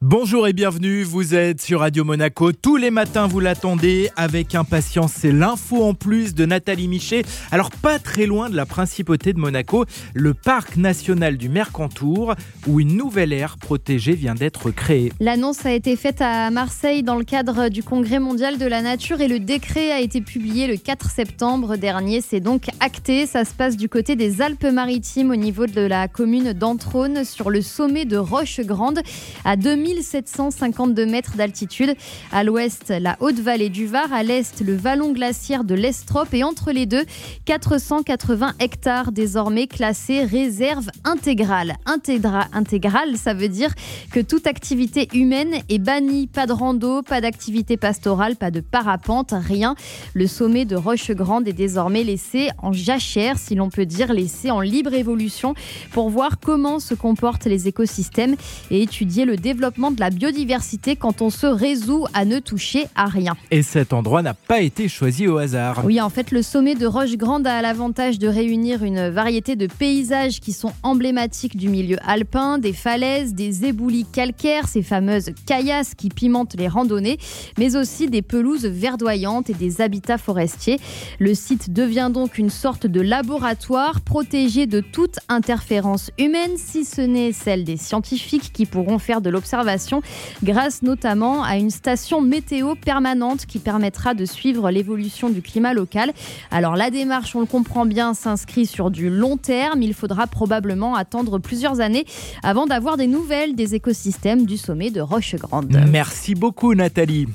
Bonjour et bienvenue, vous êtes sur Radio Monaco. Tous les matins, vous l'attendez avec impatience. C'est l'info en plus de Nathalie Michet. Alors, pas très loin de la principauté de Monaco, le parc national du Mercantour, où une nouvelle aire protégée vient d'être créée. L'annonce a été faite à Marseille dans le cadre du Congrès mondial de la nature et le décret a été publié le 4 septembre dernier. C'est donc acté. Ça se passe du côté des Alpes-Maritimes, au niveau de la commune d'Antrone, sur le sommet de Roche-Grande, à 2000 1752 mètres d'altitude. À l'ouest, la haute vallée du Var. À l'est, le vallon glaciaire de l'Estrop. Et entre les deux, 480 hectares désormais classés réserve intégrale. Intégra intégrale, ça veut dire que toute activité humaine est bannie. Pas de rando, pas d'activité pastorale, pas de parapente, rien. Le sommet de Roche-Grande est désormais laissé en jachère, si l'on peut dire, laissé en libre évolution pour voir comment se comportent les écosystèmes et étudier le développement de la biodiversité quand on se résout à ne toucher à rien. Et cet endroit n'a pas été choisi au hasard. Oui, en fait, le sommet de Roche Grande a l'avantage de réunir une variété de paysages qui sont emblématiques du milieu alpin, des falaises, des éboulis calcaires, ces fameuses caillasses qui pimentent les randonnées, mais aussi des pelouses verdoyantes et des habitats forestiers. Le site devient donc une sorte de laboratoire protégé de toute interférence humaine, si ce n'est celle des scientifiques qui pourront faire de l'observation grâce notamment à une station météo permanente qui permettra de suivre l'évolution du climat local. Alors la démarche, on le comprend bien, s'inscrit sur du long terme. Il faudra probablement attendre plusieurs années avant d'avoir des nouvelles des écosystèmes du sommet de Roche Grande. Merci beaucoup Nathalie.